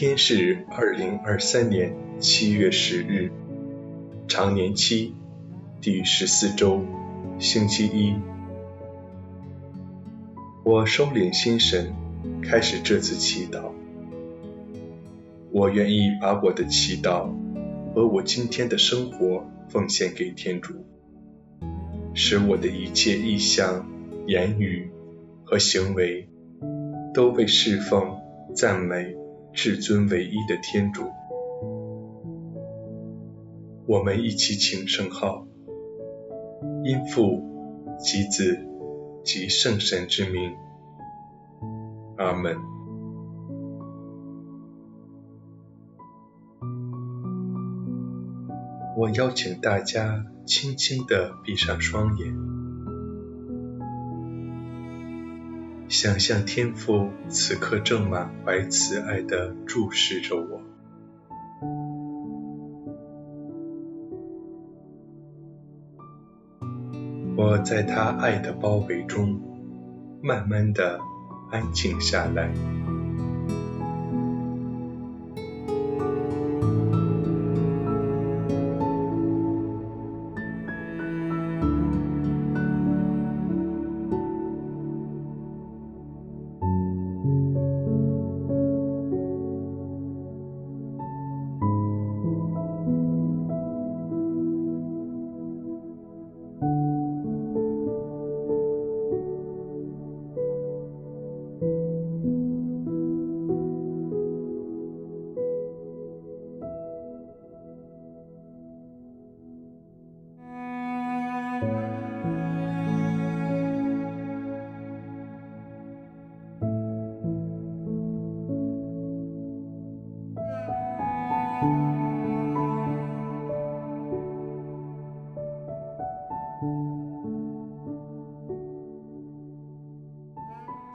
天是二零二三年七月十日，常年期第十四周，星期一。我收敛心神，开始这次祈祷。我愿意把我的祈祷和我今天的生活奉献给天主，使我的一切意向、言语和行为都被侍奉、赞美至尊唯一的天主。我们一起请圣号，因父及子及圣神之名，阿门。我邀请大家轻轻地闭上双眼，想象天父此刻正满怀慈爱地注视着我。我在他爱的包围中，慢慢地安静下来。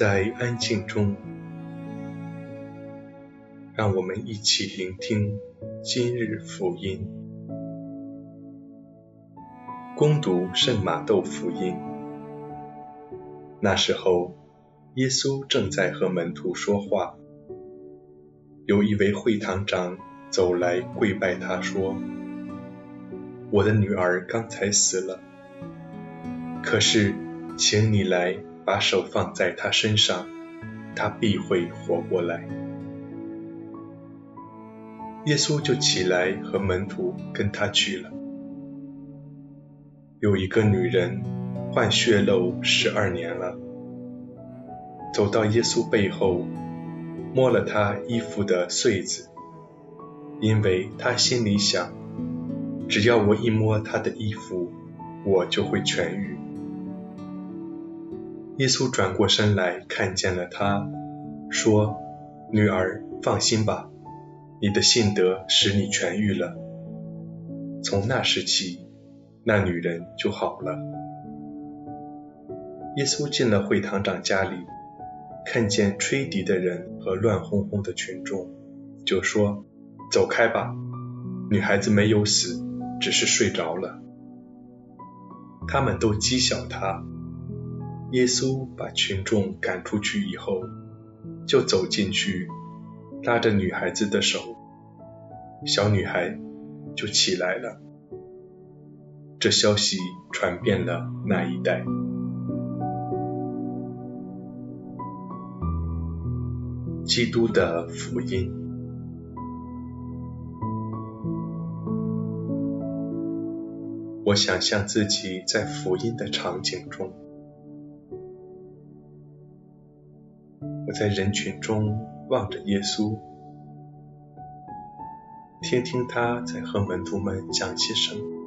在安静中，让我们一起聆听今日福音。恭读圣马窦福音。那时候，耶稣正在和门徒说话，有一位会堂长走来跪拜他说：“我的女儿刚才死了，可是，请你来。”把手放在他身上，他必会活过来。耶稣就起来和门徒跟他去了。有一个女人患血漏十二年了，走到耶稣背后，摸了他衣服的穗子，因为她心里想，只要我一摸他的衣服，我就会痊愈。耶稣转过身来，看见了她，说：“女儿，放心吧，你的信德使你痊愈了。”从那时起，那女人就好了。耶稣进了会堂长家里，看见吹笛的人和乱哄哄的群众，就说：“走开吧，女孩子没有死，只是睡着了。”他们都讥笑他。耶稣把群众赶出去以后，就走进去，拉着女孩子的手，小女孩就起来了。这消息传遍了那一带。基督的福音。我想象自己在福音的场景中。我在人群中望着耶稣，听听他在和门徒们讲些什么。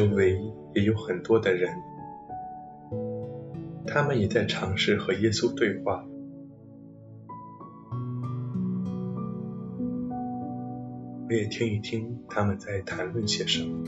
周围也有很多的人，他们也在尝试和耶稣对话。我也听一听他们在谈论些什么。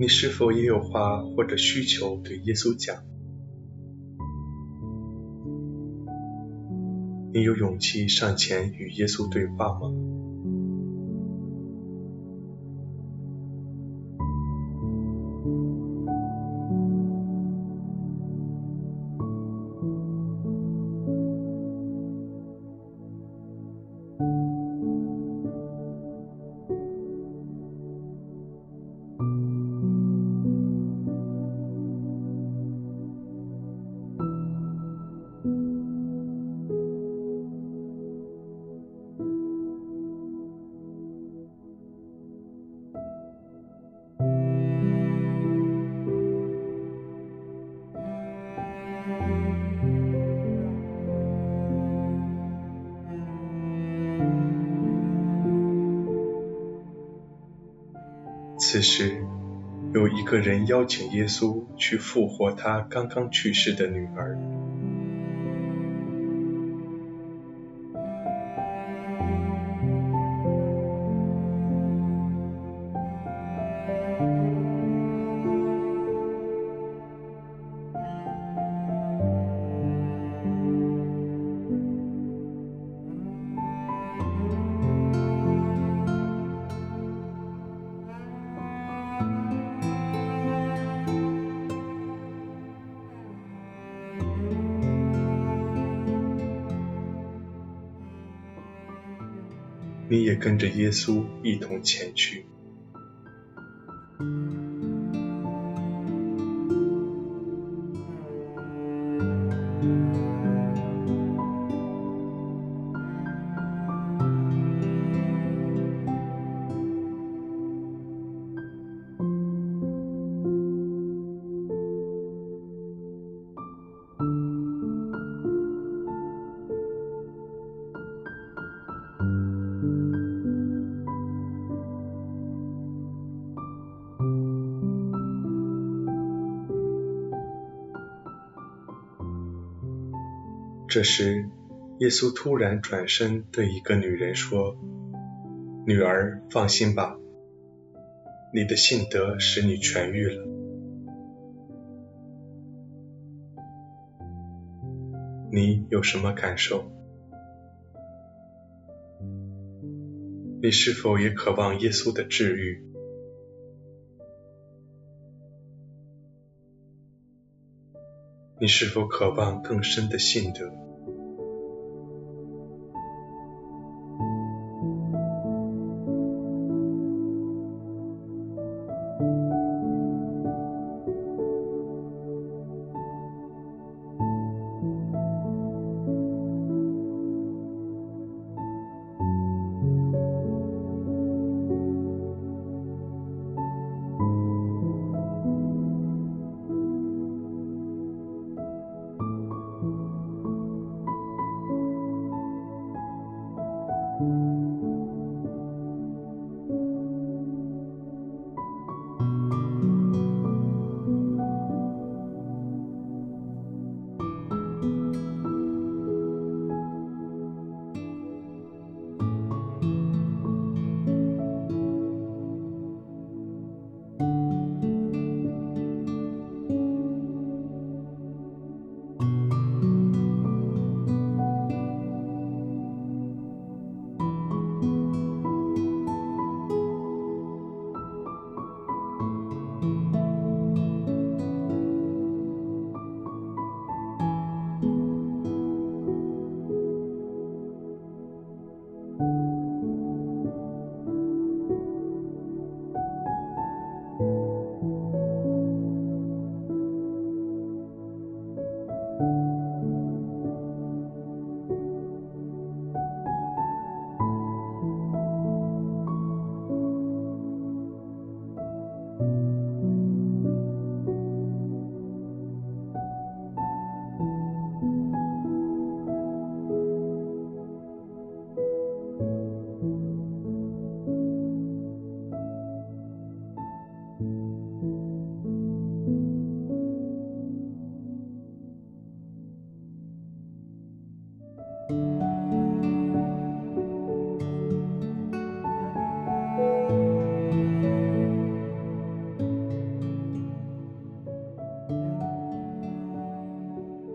你是否也有话或者需求对耶稣讲？你有勇气上前与耶稣对话吗？此时，有一个人邀请耶稣去复活他刚刚去世的女儿。也跟着耶稣一同前去。这时，耶稣突然转身对一个女人说：“女儿，放心吧，你的信德使你痊愈了。你有什么感受？你是否也渴望耶稣的治愈？”你是否渴望更深的信德？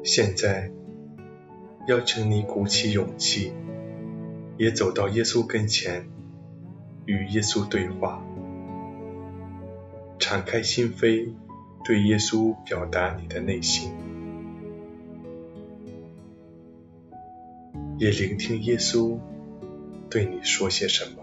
现在，邀请你鼓起勇气，也走到耶稣跟前，与耶稣对话，敞开心扉，对耶稣表达你的内心，也聆听耶稣对你说些什么。